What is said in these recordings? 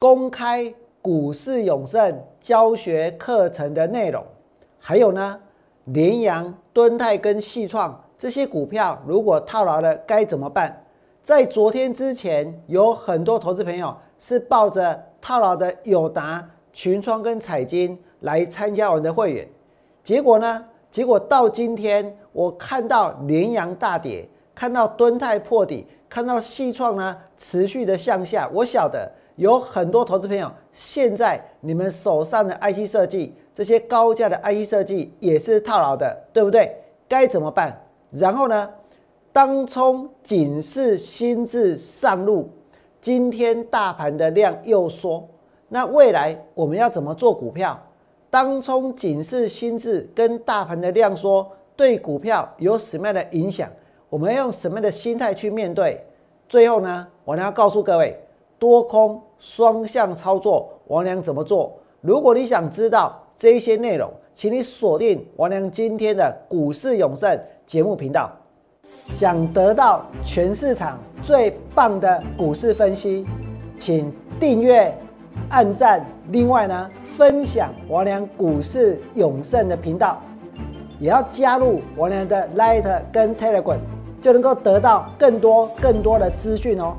公开股市永胜教学课程的内容，还有呢，联阳、敦泰跟细创这些股票，如果套牢了该怎么办？在昨天之前，有很多投资朋友是抱着套牢的友达、群创跟彩金来参加我们的会员，结果呢？结果到今天，我看到联阳大跌，看到敦泰破底，看到细创呢持续的向下，我晓得。有很多投资朋友，现在你们手上的 IC 设计，这些高价的 IC 设计也是套牢的，对不对？该怎么办？然后呢？当冲警示心智上路，今天大盘的量又缩，那未来我们要怎么做股票？当冲警示心智跟大盘的量缩对股票有什么样的影响？我们要用什么样的心态去面对？最后呢，我呢要告诉各位，多空。双向操作，王良怎么做？如果你想知道这些内容，请你锁定王良今天的股市永胜节目频道。想得到全市场最棒的股市分析，请订阅、按赞。另外呢，分享王良股市永胜的频道，也要加入王良的 Light 跟 Telegram，就能够得到更多更多的资讯哦。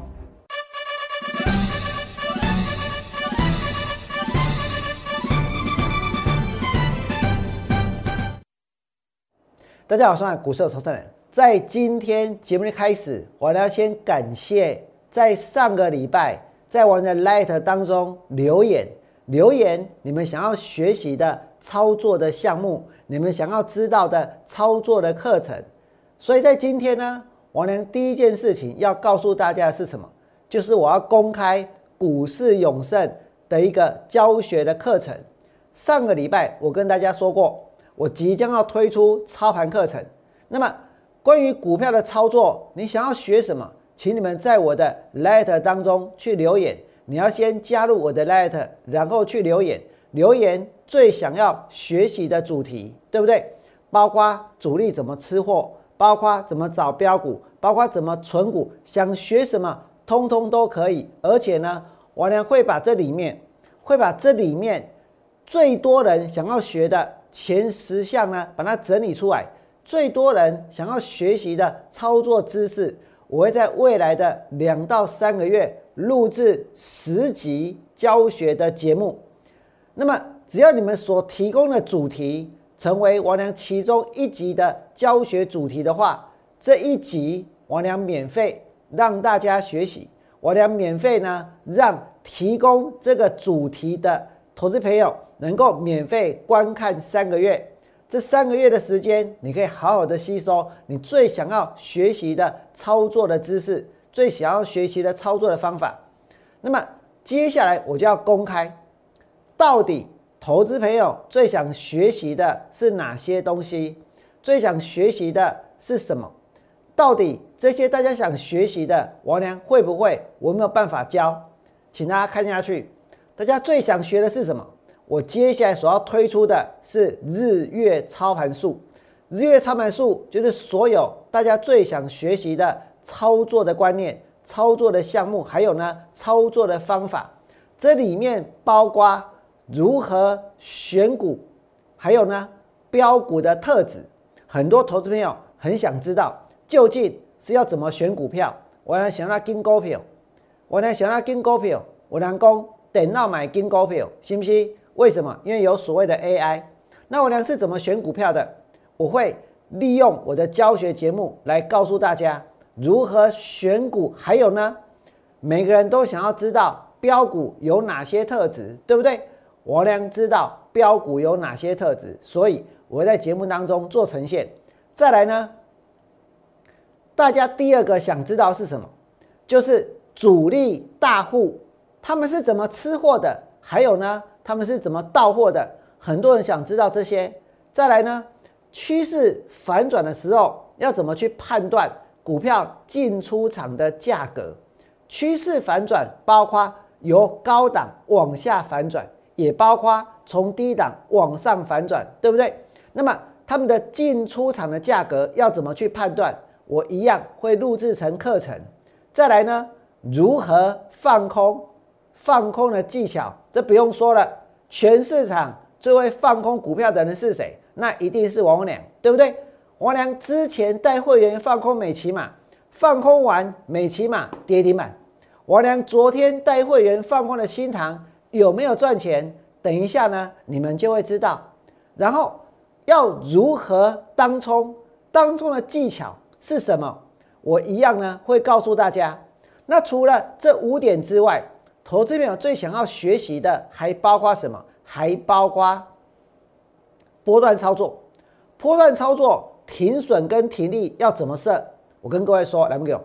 大家好，我是股市的投资人。在今天节目的开始，我要先感谢在上个礼拜在我们的 Light 当中留言留言，你们想要学习的操作的项目，你们想要知道的操作的课程。所以在今天呢，我呢第一件事情要告诉大家的是什么？就是我要公开股市永胜的一个教学的课程。上个礼拜我跟大家说过。我即将要推出操盘课程，那么关于股票的操作，你想要学什么？请你们在我的 letter 当中去留言。你要先加入我的 letter，然后去留言，留言最想要学习的主题，对不对？包括主力怎么吃货，包括怎么找标股，包括怎么存股，想学什么，通通都可以。而且呢，我呢会把这里面，会把这里面最多人想要学的。前十项呢，把它整理出来，最多人想要学习的操作知识，我会在未来的两到三个月录制十集教学的节目。那么，只要你们所提供的主题成为王良其中一集的教学主题的话，这一集王良免费让大家学习。王良免费呢，让提供这个主题的投资朋友。能够免费观看三个月，这三个月的时间，你可以好好的吸收你最想要学习的操作的知识，最想要学习的操作的方法。那么接下来我就要公开，到底投资朋友最想学习的是哪些东西？最想学习的是什么？到底这些大家想学习的，王良会不会？我没有办法教，请大家看下去。大家最想学的是什么？我接下来所要推出的是日月操盘术，日月操盘术就是所有大家最想学习的操作的观念、操作的项目，还有呢操作的方法。这里面包括如何选股，还有呢标股的特质。很多投资朋友很想知道，究竟是要怎么选股票。我呢想要金股票，我呢想要金股票，我能讲电脑买金股票，信不信？为什么？因为有所谓的 AI。那我俩是怎么选股票的？我会利用我的教学节目来告诉大家如何选股。还有呢，每个人都想要知道标股有哪些特质，对不对？我俩知道标股有哪些特质，所以我会在节目当中做呈现。再来呢，大家第二个想知道是什么？就是主力大户他们是怎么吃货的？还有呢？他们是怎么到货的？很多人想知道这些。再来呢，趋势反转的时候要怎么去判断股票进出场的价格？趋势反转包括由高档往下反转，也包括从低档往上反转，对不对？那么他们的进出场的价格要怎么去判断？我一样会录制成课程。再来呢，如何放空？放空的技巧，这不用说了，全市场最会放空股票的人是谁？那一定是王良，对不对？王良之前带会员放空美骑马，放空完美骑马跌停板。王良昨天带会员放空的新塘有没有赚钱？等一下呢，你们就会知道。然后要如何当冲？当冲的技巧是什么？我一样呢会告诉大家。那除了这五点之外，投资朋友最想要学习的还包括什么？还包括波段操作。波段操作停损跟停利要怎么设？我跟各位说，来不给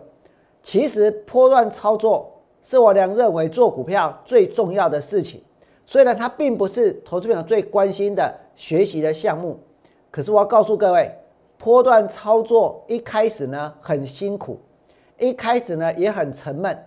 其实波段操作是我俩认为做股票最重要的事情。虽然它并不是投资朋友最关心的学习的项目，可是我要告诉各位，波段操作一开始呢很辛苦。一开始呢也很沉闷，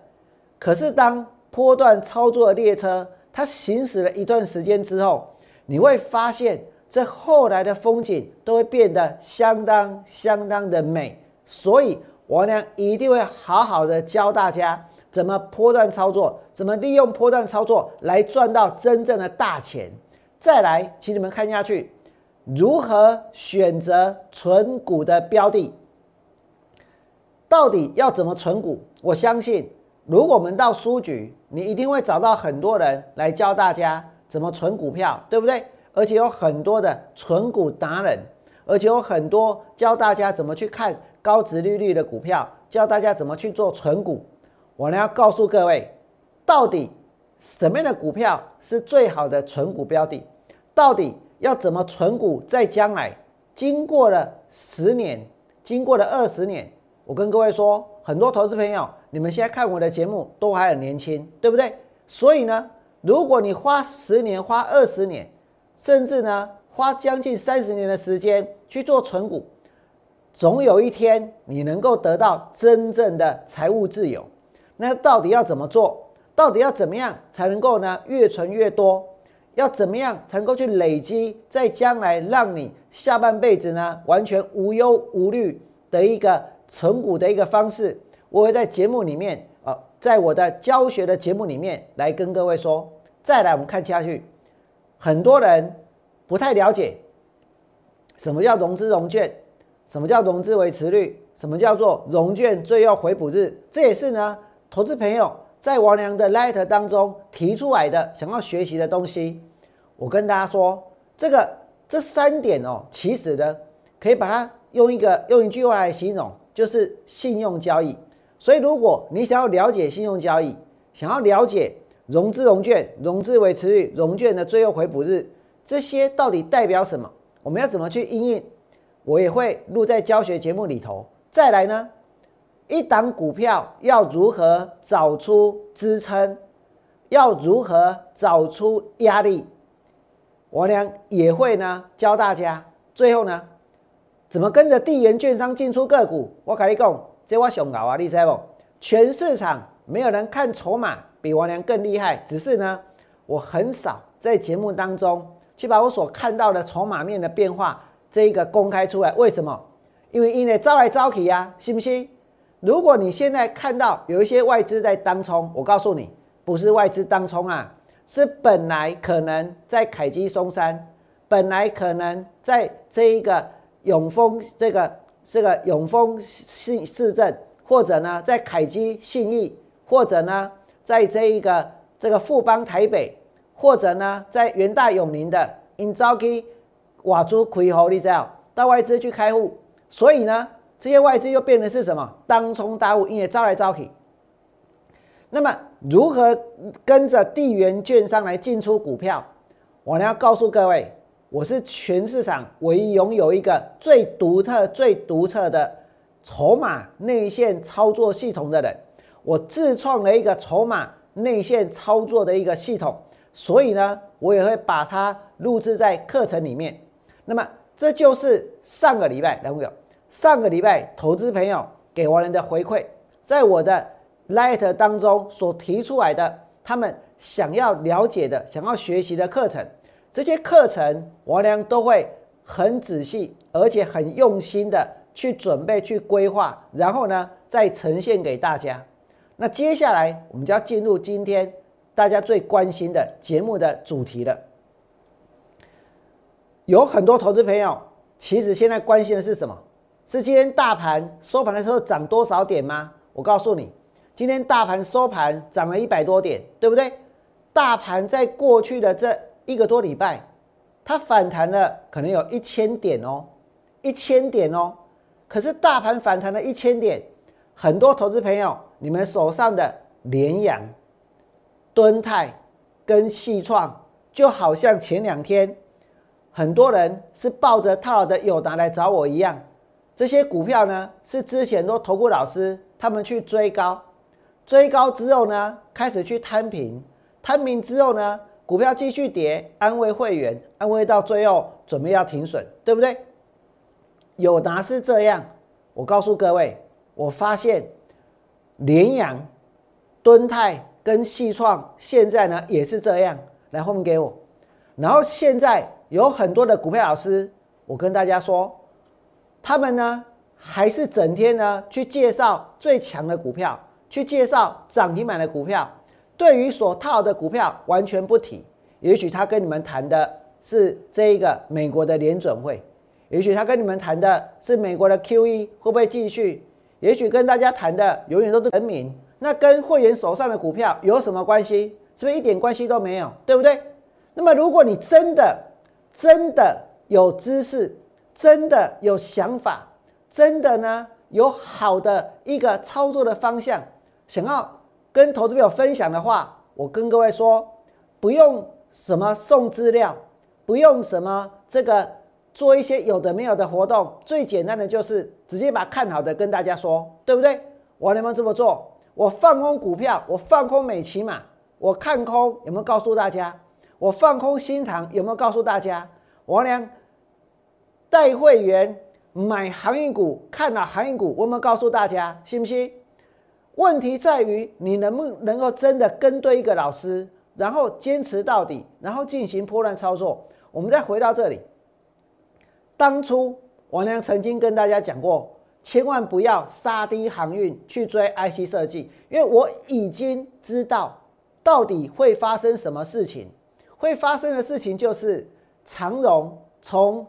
可是当波段操作的列车它行驶了一段时间之后，你会发现这后来的风景都会变得相当相当的美。所以王良一定会好好的教大家怎么波段操作，怎么利用波段操作来赚到真正的大钱。再来，请你们看下去，如何选择存股的标的。到底要怎么存股？我相信，如果我们到书局，你一定会找到很多人来教大家怎么存股票，对不对？而且有很多的存股达人，而且有很多教大家怎么去看高值利率的股票，教大家怎么去做存股。我呢要告诉各位，到底什么样的股票是最好的存股标的？到底要怎么存股？在将来，经过了十年，经过了二十年。我跟各位说，很多投资朋友，你们现在看我的节目都还很年轻，对不对？所以呢，如果你花十年、花二十年，甚至呢花将近三十年的时间去做存股，总有一天你能够得到真正的财务自由。那到底要怎么做？到底要怎么样才能够呢越存越多？要怎么样才能够去累积，在将来让你下半辈子呢完全无忧无虑的一个？存股的一个方式，我会在节目里面啊，在我的教学的节目里面来跟各位说。再来，我们看下去，很多人不太了解什么叫融资融券，什么叫融资维持率，什么叫做融券最优回补日，这也是呢，投资朋友在王良的 letter 当中提出来的想要学习的东西。我跟大家说，这个这三点哦，其实呢，可以把它用一个用一句话来形容。就是信用交易，所以如果你想要了解信用交易，想要了解融资融券、融资维持率、融券的最后回补日，这些到底代表什么？我们要怎么去应用？我也会录在教学节目里头。再来呢，一档股票要如何找出支撑？要如何找出压力？我俩也会呢教大家。最后呢？怎么跟着地缘券商进出个股？我跟你讲，这我上牛啊！你知不？全市场没有人看筹码比王良更厉害。只是呢，我很少在节目当中去把我所看到的筹码面的变化这一个公开出来。为什么？因为因为招来招去呀，信不信？如果你现在看到有一些外资在当冲，我告诉你，不是外资当冲啊，是本来可能在凯基松山，本来可能在这一个。永丰这个这个永丰市市镇，或者呢在凯基信义，或者呢在这一个这个富邦台北，或者呢在元大永宁的 in 招基瓦珠奎侯，你知道到外资去开户，所以呢这些外资又变成是什么当冲大户，因为招来招去。那么如何跟着地缘券商来进出股票？我呢要告诉各位。我是全市场唯一拥有一个最独特、最独特的筹码内线操作系统的人。我自创了一个筹码内线操作的一个系统，所以呢，我也会把它录制在课程里面。那么，这就是上个礼拜，来朋友，上个礼拜投资朋友给我人的回馈，在我的 Light 当中所提出来的，他们想要了解的、想要学习的课程。这些课程，王良都会很仔细，而且很用心的去准备、去规划，然后呢，再呈现给大家。那接下来，我们就要进入今天大家最关心的节目的主题了。有很多投资朋友其实现在关心的是什么？是今天大盘收盘的时候涨多少点吗？我告诉你，今天大盘收盘涨了一百多点，对不对？大盘在过去的这一个多礼拜，它反弹了可能有一千点哦，一千点哦。可是大盘反弹了一千点，很多投资朋友，你们手上的联阳、敦泰跟细创，就好像前两天很多人是抱着套的友达来找我一样。这些股票呢，是之前都投顾老师他们去追高，追高之后呢，开始去摊平，摊平之后呢，股票继续跌，安慰会员，安慰到最后准备要停损，对不对？友达是这样，我告诉各位，我发现联阳、敦泰跟细创现在呢也是这样，来后面给我，然后现在有很多的股票老师，我跟大家说。他们呢，还是整天呢去介绍最强的股票，去介绍涨停板的股票，对于所套的股票完全不提。也许他跟你们谈的是这一个美国的联准会，也许他跟你们谈的是美国的 QE 会不会继续，也许跟大家谈的永远都是人民。那跟会员手上的股票有什么关系？是不是一点关系都没有？对不对？那么如果你真的真的有知识，真的有想法，真的呢有好的一个操作的方向，想要跟投资朋友分享的话，我跟各位说，不用什么送资料，不用什么这个做一些有的没有的活动，最简单的就是直接把看好的跟大家说，对不对？我能不能这么做？我放空股票，我放空美骑马，我看空有没有告诉大家？我放空新塘有没有告诉大家？王良。带会员买航运股，看了航运股，我们告诉大家，信不信？问题在于你能不能够真的跟对一个老师，然后坚持到底，然后进行破乱操作。我们再回到这里，当初王良曾经跟大家讲过，千万不要杀低航运去追 IC 设计，因为我已经知道到底会发生什么事情。会发生的事情就是长荣从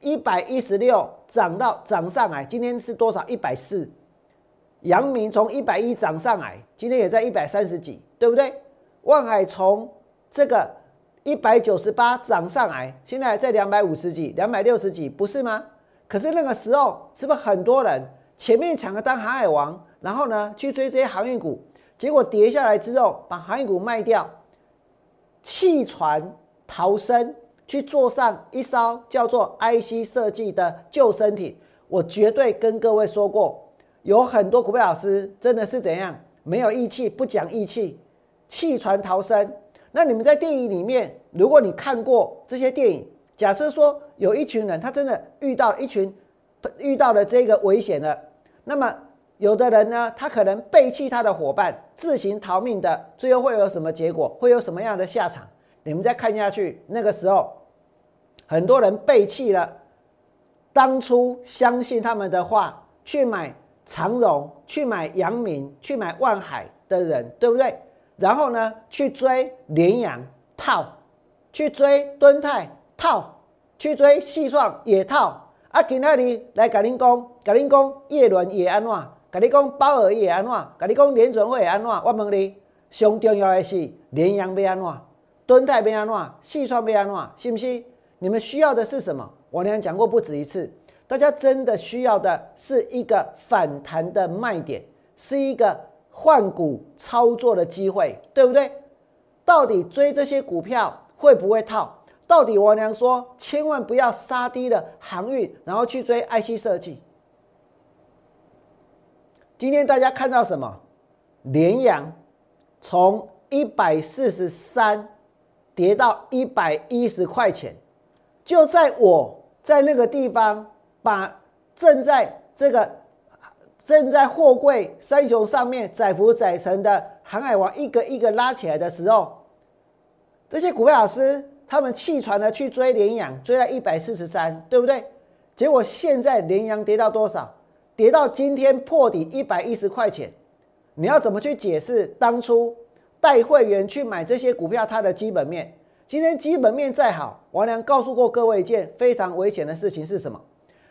一百一十六涨到涨上来，今天是多少？一百四。阳明从一百一涨上来，今天也在一百三十几，对不对？万海从这个一百九十八涨上来，现在在两百五十几、两百六十几，不是吗？可是那个时候是不是很多人前面抢着当航海王，然后呢去追这些航运股，结果跌下来之后把航运股卖掉，弃船逃生。去坐上一艘叫做 IC 设计的救生艇，我绝对跟各位说过，有很多股票老师真的是怎样没有义气，不讲义气，弃船逃生。那你们在电影里面，如果你看过这些电影，假设说有一群人他真的遇到一群遇到了这个危险了，那么有的人呢，他可能背弃他的伙伴，自行逃命的，最后会有什么结果？会有什么样的下场？你们再看下去，那个时候。很多人背弃了当初相信他们的话，去买长荣、去买阳明、去买万海的人，对不对？然后呢，去追联阳套，去追敦泰套，去追细创也套。啊，今那里来甲恁讲，甲恁讲叶伦也安怎？甲你讲鲍尔也安怎？甲你讲联准会安怎？我问你，上重要的是联阳要安怎？敦泰要安怎？细创要安怎？是不是？你们需要的是什么？我娘讲过不止一次，大家真的需要的是一个反弹的卖点，是一个换股操作的机会，对不对？到底追这些股票会不会套？到底我娘说千万不要杀低了航运，然后去追 IC 设计。今天大家看到什么？联阳从一百四十三跌到一百一十块钱。就在我在那个地方，把正在这个正在货柜三雄上面载浮载沉的航海王一个一个拉起来的时候，这些股票老师他们弃船的去追联阳，追到一百四十三，对不对？结果现在联阳跌到多少？跌到今天破底一百一十块钱。你要怎么去解释当初带会员去买这些股票，它的基本面。今天基本面再好，王良告诉过各位一件非常危险的事情是什么？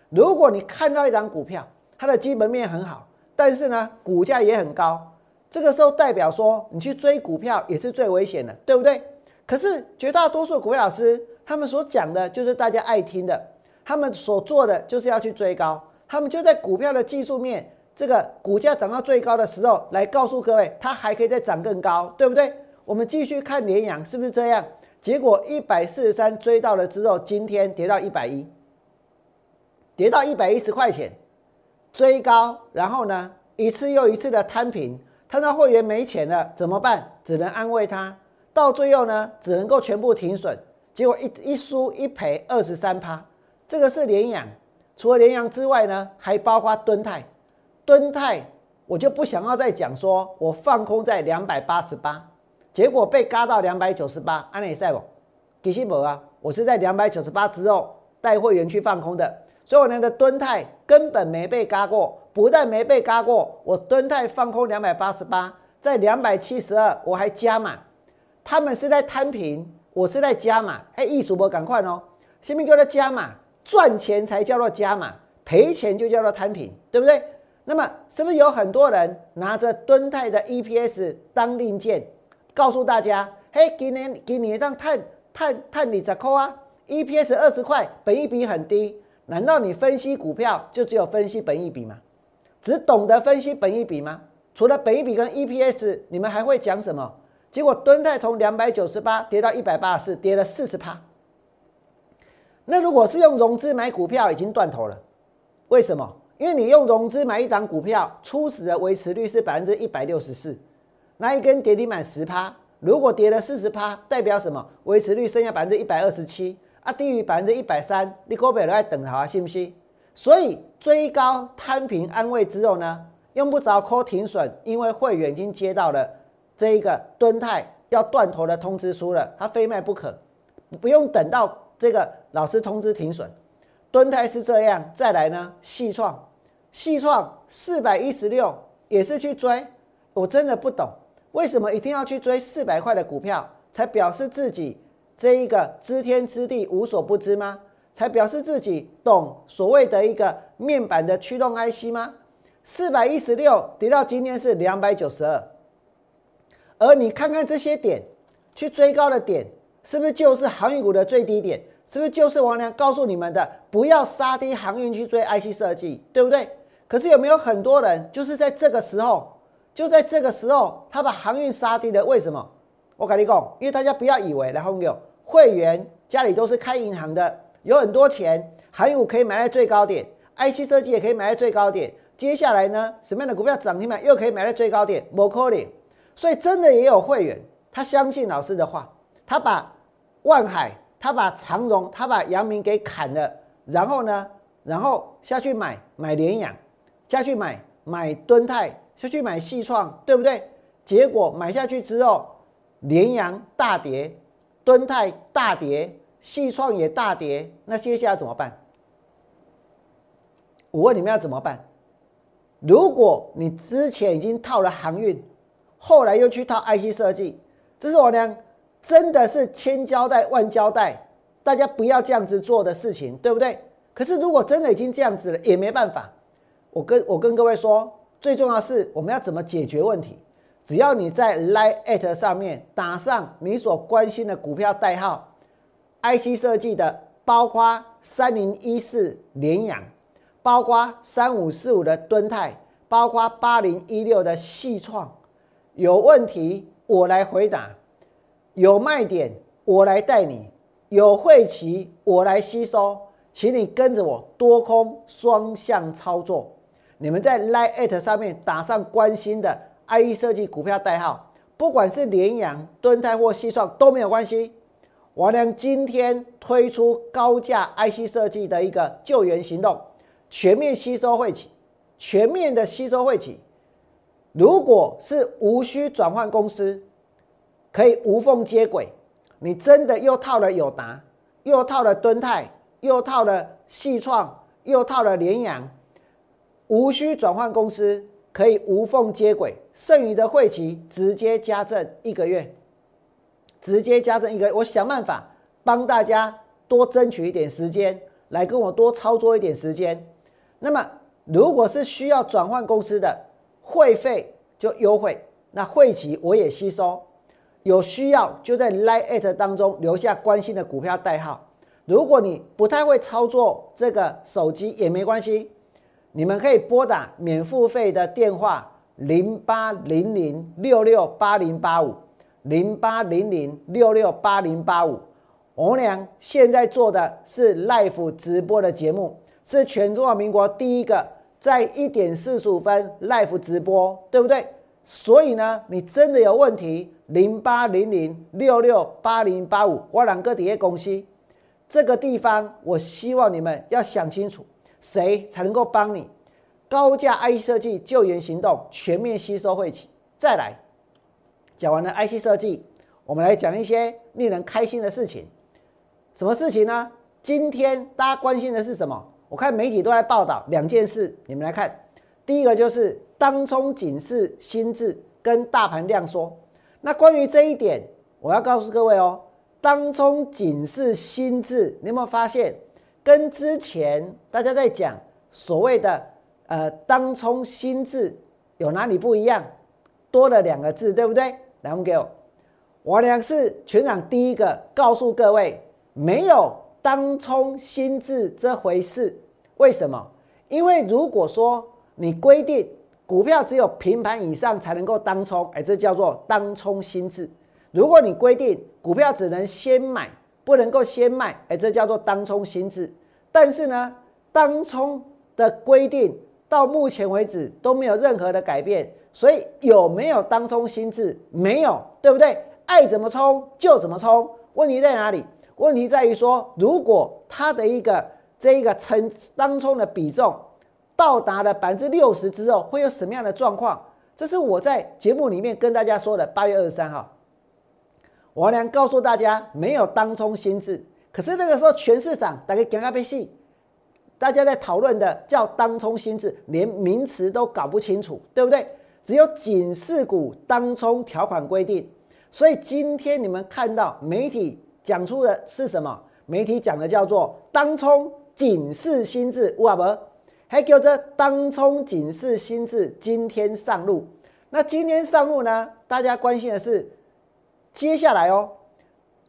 如果你看到一张股票，它的基本面很好，但是呢股价也很高，这个时候代表说你去追股票也是最危险的，对不对？可是绝大多数股票老师他们所讲的就是大家爱听的，他们所做的就是要去追高，他们就在股票的技术面，这个股价涨到最高的时候来告诉各位，它还可以再涨更高，对不对？我们继续看联阳是不是这样？结果一百四十三追到了之后，今天跌到一百一，跌到一百一十块钱，追高，然后呢一次又一次的摊平，摊到会员没钱了怎么办？只能安慰他，到最后呢只能够全部停损，结果一一输一赔二十三趴，这个是联阳，除了联阳之外呢，还包括敦泰，敦泰我就不想要再讲说我放空在两百八十八。结果被嘎到两百九十八，安内赛不？其实无啊，我是在两百九十八之后带会员去放空的，所以我那个吨泰根本没被嘎过，不但没被嘎过，我吨泰放空两百八十八，在两百七十二我还加码，他们是在摊平，我是在加码。哎，易主播赶快哦，先别叫他加码，赚钱才叫做加码，赔钱就叫做摊平，对不对？那么是不是有很多人拿着吨泰的 EPS 当令箭？告诉大家，嘿，今年今年当碳碳碳里十块啊，EPS 二十块，本益比很低。难道你分析股票就只有分析本益比吗？只懂得分析本益比吗？除了本益比跟 EPS，你们还会讲什么？结果敦泰从两百九十八跌到一百八十四，跌了四十趴。那如果是用融资买股票，已经断头了。为什么？因为你用融资买一档股票，初始的维持率是百分之一百六十四。那一根跌停板十趴，如果跌了四十趴，代表什么？维持率剩下百分之一百二十七啊，低于百分之一百三，你股票都在等它，信不信？所以追高摊平安慰之后呢，用不着 call 停损，因为会员已经接到了这一个敦泰要断头的通知书了，他非卖不可，不用等到这个老师通知停损。敦泰是这样，再来呢，细创，细创四百一十六也是去追，我真的不懂。为什么一定要去追四百块的股票，才表示自己这一个知天知地无所不知吗？才表示自己懂所谓的一个面板的驱动 IC 吗？四百一十六跌到今天是两百九十二，而你看看这些点，去追高的点，是不是就是航运股的最低点？是不是就是王良告诉你们的，不要杀低航运去追 IC 设计，对不对？可是有没有很多人就是在这个时候？就在这个时候，他把航运杀低了。为什么？我跟你讲，因为大家不要以为，然后有会员家里都是开银行的，有很多钱，航运可以买在最高点，IC 设计也可以买在最高点。接下来呢，什么样的股票涨停板又可以买在最高点？摩科里。所以真的也有会员，他相信老师的话，他把万海，他把长荣，他把阳明给砍了，然后呢，然后下去买买联阳，下去买买敦泰。下去买细创，对不对？结果买下去之后，联阳大跌，敦泰大跌，细创也大跌，那接下来怎么办？我问你们要怎么办？如果你之前已经套了航运，后来又去套 IC 设计，这是我呢真的是千交代万交代，大家不要这样子做的事情，对不对？可是如果真的已经这样子了，也没办法。我跟我跟各位说。最重要是我们要怎么解决问题？只要你在 Line at 上面打上你所关心的股票代号，IC 设计的，包括三零一四联阳，包括三五四五的敦泰，包括八零一六的细创，有问题我来回答，有卖点我来带你，有晦气我来吸收，请你跟着我多空双向操作。你们在 Line at 上面打上关心的 IE 设计股票代号，不管是联阳、敦泰或西创都没有关系。王良今天推出高价 IC 设计的一个救援行动，全面吸收会企，全面的吸收会企。如果是无需转换公司，可以无缝接轨。你真的又套了友达，又套了敦泰，又套了细创，又套了联阳。无需转换公司，可以无缝接轨，剩余的会期直接加赠一个月，直接加赠一个，我想办法帮大家多争取一点时间，来跟我多操作一点时间。那么，如果是需要转换公司的会费就优惠，那会期我也吸收。有需要就在 Line at 当中留下关心的股票代号。如果你不太会操作这个手机也没关系，你们可以拨打免付费的电话零八零零六六八零八五零八零零六六八零八五。我俩现在做的是 Live 直播的节目，是全中华民国第一个在一点四十五分 Live 直播，对不对？所以呢，你真的有问题，零八零零六六八零八五，我两个底业公司，这个地方我希望你们要想清楚，谁才能够帮你？高价 IC 设计救援行动全面吸收会起，再来讲完了 IC 设计，我们来讲一些令人开心的事情。什么事情呢？今天大家关心的是什么？我看媒体都在报道两件事，你们来看，第一个就是。当冲警示心智跟大盘量缩，那关于这一点，我要告诉各位哦，当冲警示心智，你有没有发现，跟之前大家在讲所谓的呃当冲心智有哪里不一样？多了两个字，对不对？来，我们给我，我俩是全场第一个告诉各位，没有当冲心智这回事。为什么？因为如果说你规定。股票只有平盘以上才能够当冲，哎，这叫做当冲心智。如果你规定股票只能先买，不能够先卖，哎，这叫做当冲心智。但是呢，当冲的规定到目前为止都没有任何的改变，所以有没有当冲心智？没有，对不对？爱怎么冲就怎么冲。问题在哪里？问题在于说，如果它的一个这一个成当冲的比重。到达了百分之六十之后，会有什么样的状况？这是我在节目里面跟大家说的。八月二十三号，我俩告诉大家没有当冲心智。可是那个时候，全市场大家讲阿被戏，大家在讨论的叫当冲心智，连名词都搞不清楚，对不对？只有警示股当冲条款规定。所以今天你们看到媒体讲出的是什么？媒体讲的叫做当冲警示心智，哇不？还叫做当冲警示心智今天上路，那今天上路呢？大家关心的是接下来哦，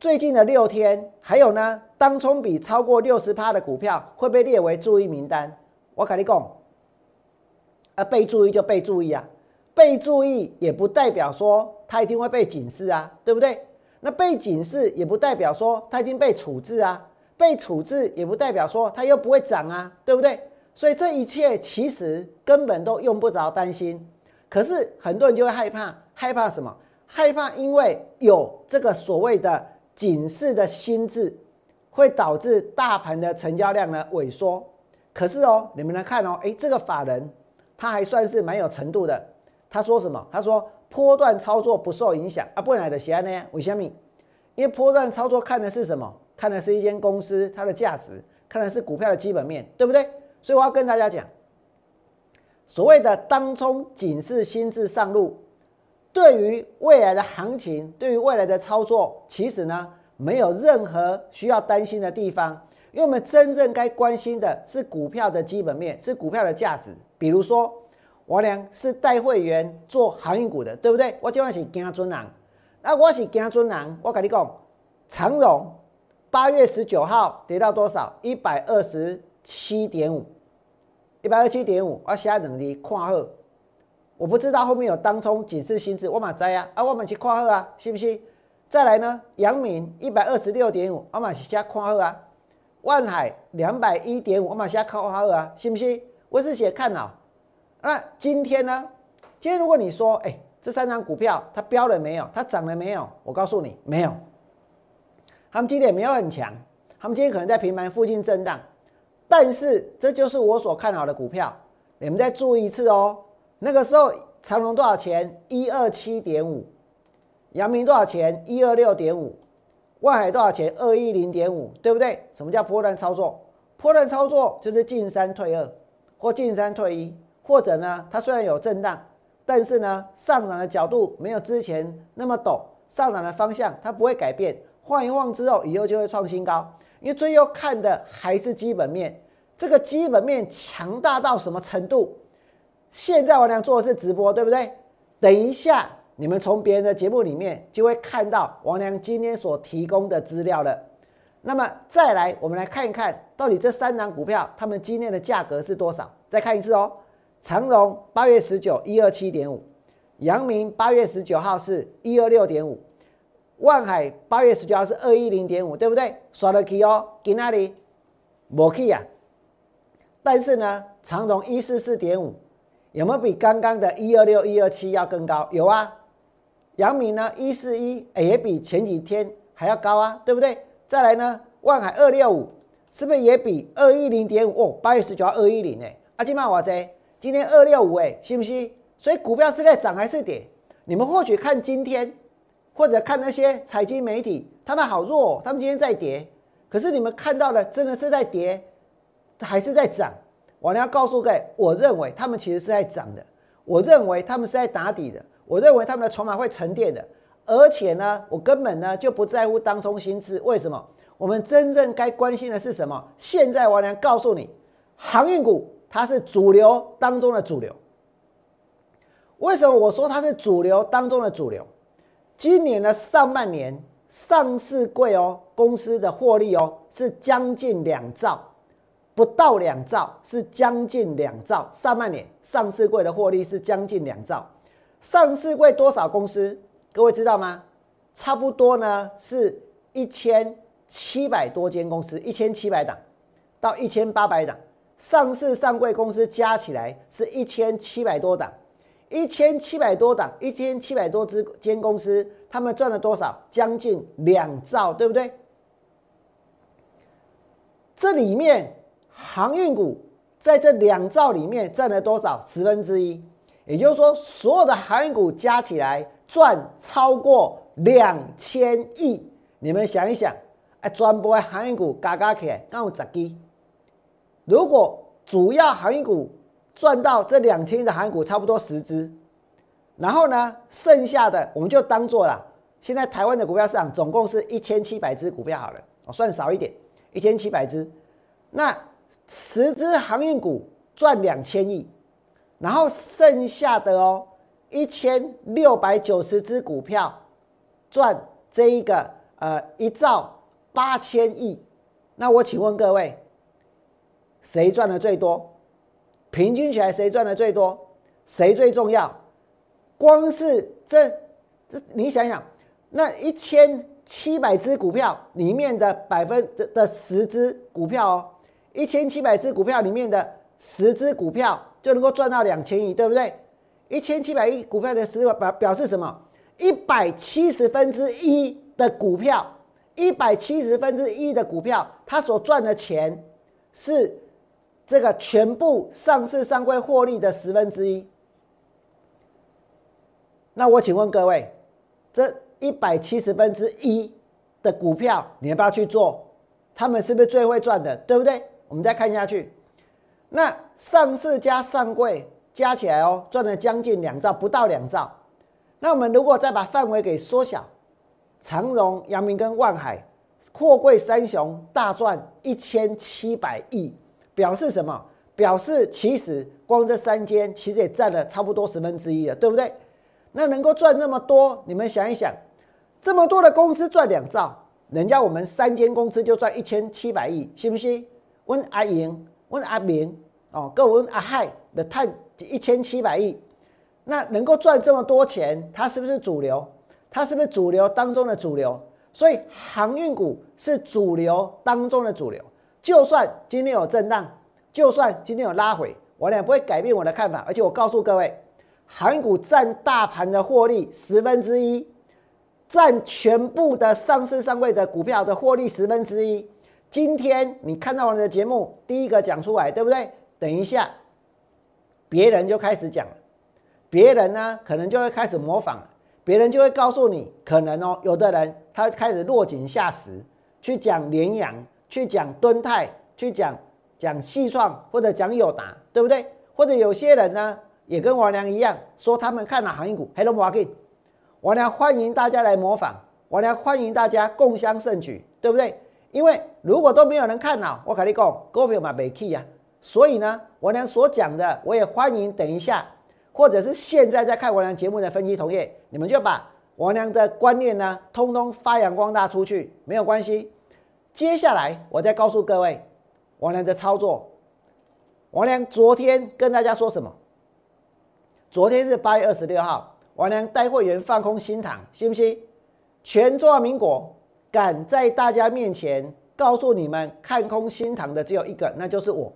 最近的六天，还有呢，当冲比超过六十趴的股票会被列为注意名单。我跟你讲，啊，被注意就被注意啊，被注意也不代表说它一定会被警示啊，对不对？那被警示也不代表说它一定被处置啊，被处置也不代表说它又不会涨啊，对不对？所以这一切其实根本都用不着担心，可是很多人就会害怕，害怕什么？害怕因为有这个所谓的警示的心智，会导致大盘的成交量呢萎缩。可是哦，你们来看哦，哎，这个法人他还算是蛮有程度的。他说什么？他说波段操作不受影响啊，不然的写呢？为什么？因为波段操作看的是什么？看的是一间公司它的价值，看的是股票的基本面，对不对？所以我要跟大家讲，所谓的当冲警示心智上路，对于未来的行情，对于未来的操作，其实呢没有任何需要担心的地方，因为我们真正该关心的是股票的基本面，是股票的价值。比如说，我俩是带会员做航运股的，对不对？我今晚是惊尊人，那我是惊尊人，我跟你讲，长荣八月十九号跌到多少？一百二十。七点五，一百二十七点五，我下两日看好，我不知道后面有当冲警示心智，我马在啊，啊我们去看好啊，是不是？再来呢，阳明一百二十六点五，我马是下看好啊，万海两百一点五，我马下看好啊，是不是？我是写看好。那今天呢？今天如果你说，哎，这三张股票它飙了没有？它涨了没有？我告诉你，没有。他们今天也没有很强，他们今天可能在平盘附近震荡。但是这就是我所看好的股票，你们再注意一次哦。那个时候长隆多少钱？一二七点五。阳明多少钱？一二六点五。外海多少钱？二一零点五，对不对？什么叫波段操作？波段操作就是进三退二，或进三退一，或者呢，它虽然有震荡，但是呢，上涨的角度没有之前那么陡，上涨的方向它不会改变，晃一晃之后，以后就会创新高。因为最后看的还是基本面，这个基本面强大到什么程度？现在我俩做的是直播，对不对？等一下，你们从别人的节目里面就会看到王良今天所提供的资料了。那么再来，我们来看一看到底这三档股票它们今天的价格是多少？再看一次哦。长荣八月十九一二七点五，阳明八月十九号是一二六点五，万海八月十九号是二一零点五，对不对？刷了 K 哦，给那里？没 K 啊。但是呢，长荣一四四点五。有没有比刚刚的一二六一二七要更高？有啊，阳明呢一四一也比前几天还要高啊，对不对？再来呢，万海二六五是不是也比二一零点五哦？八月十九号二一零哎，阿金曼我在今天二六五哎，信不信？所以股票是在涨还是跌？你们或许看今天，或者看那些财经媒体，他们好弱，他们今天在跌，可是你们看到的真的是在跌，还是在涨？我要告诉各位，我认为他们其实是在涨的，我认为他们是在打底的，我认为他们的筹码会沉淀的，而且呢，我根本呢就不在乎当中心智。为什么？我们真正该关心的是什么？现在我要告诉你，航运股它是主流当中的主流。为什么我说它是主流当中的主流？今年的上半年上市贵哦，公司的获利哦是将近两兆。不到两兆，是将近两兆。上半年上市柜的获利是将近两兆。上市柜多少公司？各位知道吗？差不多呢，是一千七百多间公司，一千七百档到一千八百档。上市上柜公司加起来是一千七百多档，一千七百多档，一千七百多只间公司，他们赚了多少？将近两兆，对不对？这里面。航运股在这两兆里面占了多少？十分之一，也就是说，所有的航运股加起来赚超过两千亿。你们想一想，哎，专播航运股嘎嘎起来，刚有十基。如果主要航运股赚到这两千亿的航运股差不多十只，然后呢，剩下的我们就当做了。现在台湾的股票市场总共是一千七百只股票好了，我算少一点，一千七百只，那。十只航运股赚两千亿，然后剩下的哦一千六百九十只股票赚这一个呃一兆八千亿，那我请问各位，谁赚的最多？平均起来谁赚的最多？谁最重要？光是这这你想想，那一千七百只股票里面的百分的的十只股票哦。一千七百只股票里面的十只股票就能够赚到两千亿，对不对？一千七百亿股票的十表表示什么？一百七十分之一的股票，一百七十分之一的股票，它所赚的钱是这个全部上市上柜获利的十分之一。那我请问各位，这一百七十分之一的股票，你要不要去做？他们是不是最会赚的？对不对？我们再看下去，那上市加上柜加起来哦，赚了将近两兆，不到两兆。那我们如果再把范围给缩小，长荣、阳明跟万海，货柜三雄大赚一千七百亿，表示什么？表示其实光这三间其实也占了差不多十分之一了，对不对？那能够赚那么多，你们想一想，这么多的公司赚两兆，人家我们三间公司就赚一千七百亿，信不信？问阿莹，问阿明，哦，各问阿海的碳一千七百亿，那能够赚这么多钱，它是不是主流？它是不是主流当中的主流？所以航运股是主流当中的主流。就算今天有震荡，就算今天有拉回，我俩不会改变我的看法。而且我告诉各位，航股占大盘的获利十分之一，占全部的上市上柜的股票的获利十分之一。今天你看到我的节目，第一个讲出来，对不对？等一下，别人就开始讲，别人呢可能就会开始模仿，别人就会告诉你，可能哦，有的人他开始落井下石，去讲联阳，去讲敦泰，去讲讲细创或者讲友达，对不对？或者有些人呢，也跟王良一样，说他们看了航运股，Hello Market，王良欢迎大家来模仿，王良欢迎大家共襄盛举，对不对？因为如果都没有人看好，我跟你讲，股票嘛没 key 呀。所以呢，王良所讲的，我也欢迎等一下，或者是现在在看王良节目的分析同业，你们就把王良的观念呢，通通发扬光大出去，没有关系。接下来我再告诉各位，王良的操作。王良昨天跟大家说什么？昨天是八月二十六号，王良带会员放空新塘，信不信？全中华民国敢在大家面前告诉你们看空新塘的只有一个，那就是我。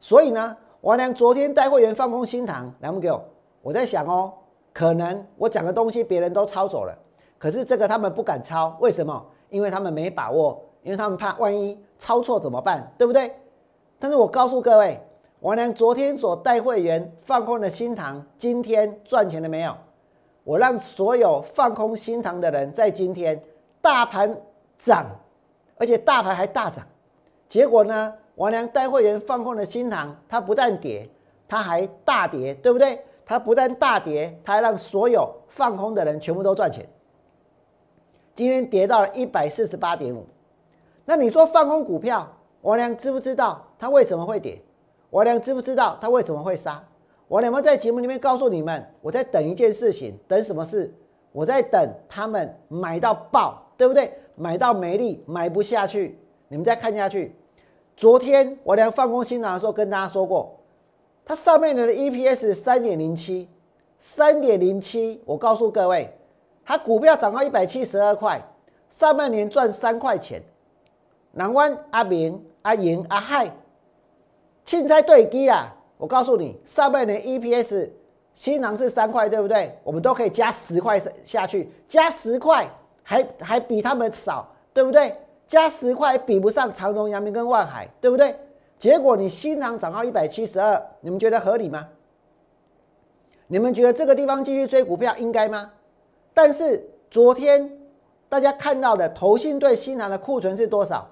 所以呢，王良昨天带会员放空新塘，来不给我？我在想哦，可能我讲的东西别人都抄走了，可是这个他们不敢抄，为什么？因为他们没把握，因为他们怕万一抄错怎么办，对不对？但是我告诉各位。王良昨天所带会员放空的新塘，今天赚钱了没有？我让所有放空新塘的人在今天大盘涨，而且大盘还大涨。结果呢，王良带会员放空的新塘，它不但跌，它还大跌，对不对？它不但大跌，它还让所有放空的人全部都赚钱。今天跌到了一百四十八点五。那你说放空股票，王良知不知道它为什么会跌？王良知不知道他为什么会杀？我有没有在节目里面告诉你们？我在等一件事情，等什么事？我在等他们买到爆，对不对？买到没力，买不下去。你们再看下去。昨天我良放空新塘的时候，跟大家说过，它上面的 EPS 三点零七，三点零七。我告诉各位，它股票涨到一百七十二块，上半年赚三块钱。南湾阿明、阿莹、阿嗨。钦差对低啊！我告诉你，上半年 EPS 新郎是三块，对不对？我们都可以加十块下去，加十块还还比他们少，对不对？加十块比不上长荣、阳明跟万海，对不对？结果你新郎涨到一百七十二，你们觉得合理吗？你们觉得这个地方继续追股票应该吗？但是昨天大家看到的投信对新郎的库存是多少？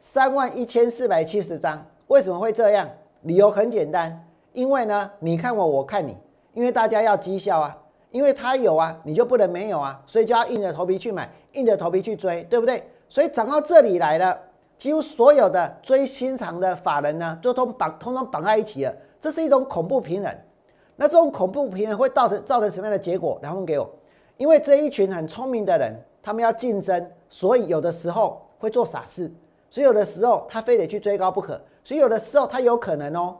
三万一千四百七十张。为什么会这样？理由很简单，因为呢，你看我，我看你，因为大家要绩效啊，因为他有啊，你就不能没有啊，所以就要硬着头皮去买，硬着头皮去追，对不对？所以涨到这里来了，几乎所有的追新长的法人呢，就都绑，通通绑在一起了，这是一种恐怖平衡。那这种恐怖平衡会造成造成什么样的结果？然后给我，因为这一群很聪明的人，他们要竞争，所以有的时候会做傻事，所以有的时候他非得去追高不可。所以有的时候他有可能哦，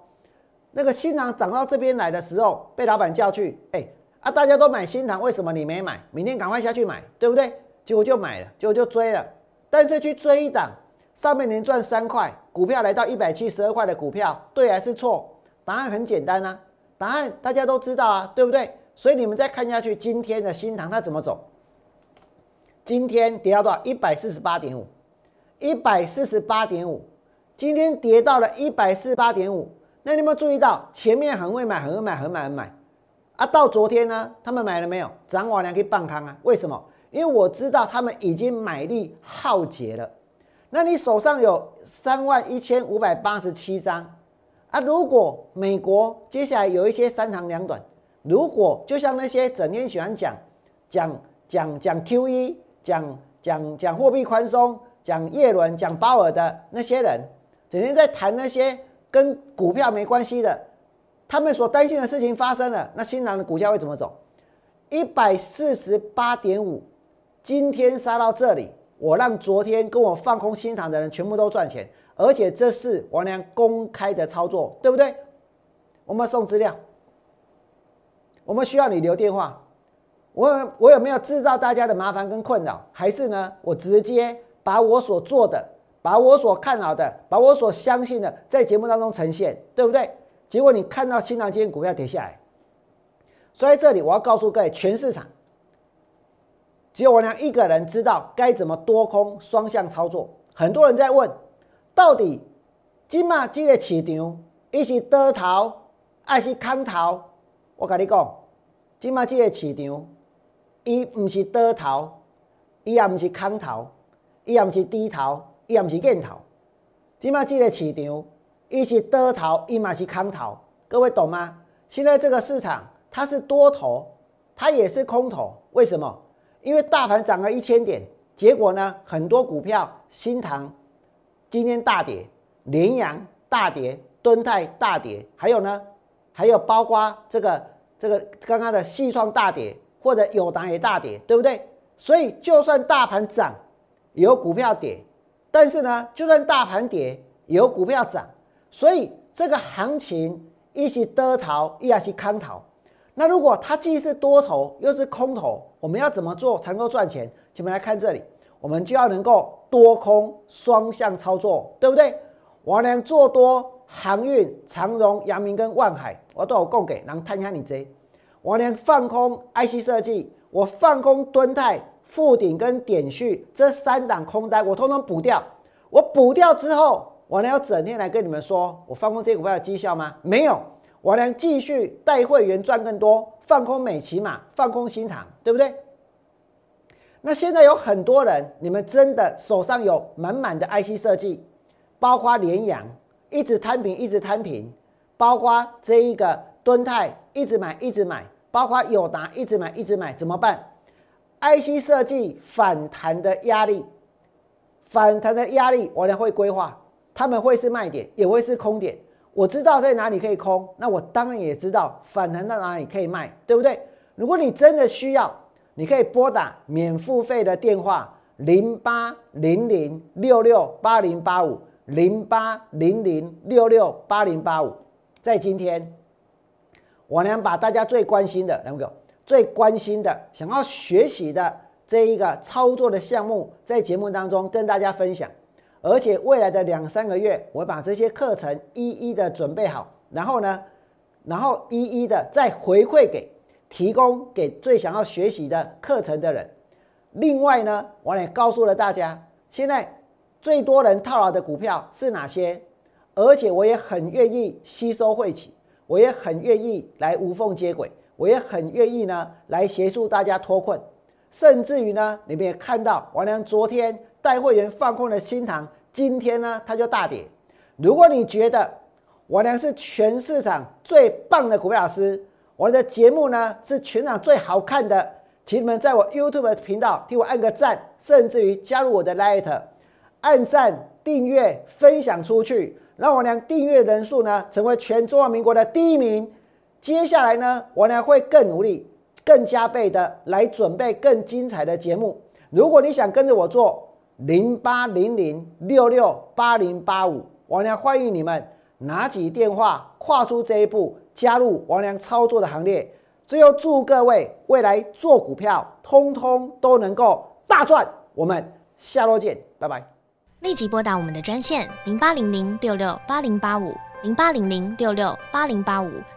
那个新塘涨到这边来的时候，被老板叫去，哎啊，大家都买新塘，为什么你没买？明天赶快下去买，对不对？结果就买了，结果就追了。但是去追一档，上半年赚三块，股票来到一百七十二块的股票，对还是错？答案很简单啊，答案大家都知道啊，对不对？所以你们再看下去，今天的新塘它怎么走？今天跌到多少？一百四十八点五，一百四十八点五。今天跌到了一百四十八点五，那你有没有注意到前面很会买，很会买，很买，很买啊？到昨天呢，他们买了没有？涨完两可以半康啊？为什么？因为我知道他们已经买力耗竭了。那你手上有三万一千五百八十七张啊？如果美国接下来有一些三长两短，如果就像那些整天喜欢讲讲讲讲 Q E，讲讲讲货币宽松，讲叶伦，讲鲍尔的那些人。整天在谈那些跟股票没关系的，他们所担心的事情发生了，那新郎的股价会怎么走？一百四十八点五，今天杀到这里，我让昨天跟我放空新塘的人全部都赚钱，而且这是王良公开的操作，对不对？我们送资料，我们需要你留电话，我我有没有制造大家的麻烦跟困扰？还是呢，我直接把我所做的。把我所看好的，把我所相信的，在节目当中呈现，对不对？结果你看到新浪今天股票跌下来，所以这里我要告诉各位，全市场只有我娘一个人知道该怎么多空双向操作。很多人在问，到底今嘛这个市场，伊是多头还是空头？我跟你讲，今嘛这个市场，伊唔是多头，伊也唔是空头，伊也唔是低头。伊也毋是箭头，即马这个市场，伊是多头，伊嘛是空头，各位懂吗？现在这个市场它是多头，它也是空头，为什么？因为大盘涨了一千点，结果呢，很多股票，新塘今天大跌，联阳大跌，敦泰大跌，还有呢，还有包括这个这个刚刚的细创大跌，或者友达也大跌，对不对？所以就算大盘涨，有股票跌，但是呢，就算大盘跌，有股票涨，所以这个行情一是多头，一是空头。那如果它既是多头又是空头，我们要怎么做才能够赚钱？请们来看这里，我们就要能够多空双向操作，对不对？我能做多航运、长荣、阳明跟万海，我都有供给，然后探一下你这。我能放空 IC 设计，我放空敦泰、富鼎跟点序这三档空单，我通通补掉。我补掉之后，我俩要整天来跟你们说我放空这股票的绩效吗？没有。我能继续带会员赚更多，放空美骑马，放空新塘，对不对？那现在有很多人，你们真的手上有满满的 IC 设计，包括联阳一直摊平，一直摊平，包括这一个敦泰一直买，一直买，包括友达一直买，一直买，怎么办？IC 设计反弹的压力，反弹的压力，我呢会规划，他们会是卖点，也会是空点。我知道在哪里可以空，那我当然也知道反弹到哪里可以卖，对不对？如果你真的需要，你可以拨打免付费的电话零八零零六六八零八五零八零零六六八零八五。在今天，我呢把大家最关心的两个最关心的想要学习的这一个操作的项目，在节目当中跟大家分享。而且未来的两三个月，我把这些课程一一的准备好，然后呢，然后一一的再回馈给提供给最想要学习的课程的人。另外呢，我也告诉了大家，现在最多人套牢的股票是哪些，而且我也很愿意吸收会起，我也很愿意来无缝接轨，我也很愿意呢来协助大家脱困，甚至于呢，你们也看到王良昨天。带会员放空的新塘，今天呢它就大跌。如果你觉得我呢是全市场最棒的股票老师，我的节目呢是全场最好看的，请你们在我 YouTube 频道替我按个赞，甚至于加入我的 Light，按赞、订阅、分享出去，让我娘订阅人数呢成为全中华民国的第一名。接下来呢，我呢会更努力、更加倍的来准备更精彩的节目。如果你想跟着我做，零八零零六六八零八五，王良欢迎你们拿起电话跨出这一步，加入王良操作的行列。最后祝各位未来做股票，通通都能够大赚。我们下周见，拜拜。立即拨打我们的专线零八零零六六八零八五。零八零零六六八零八五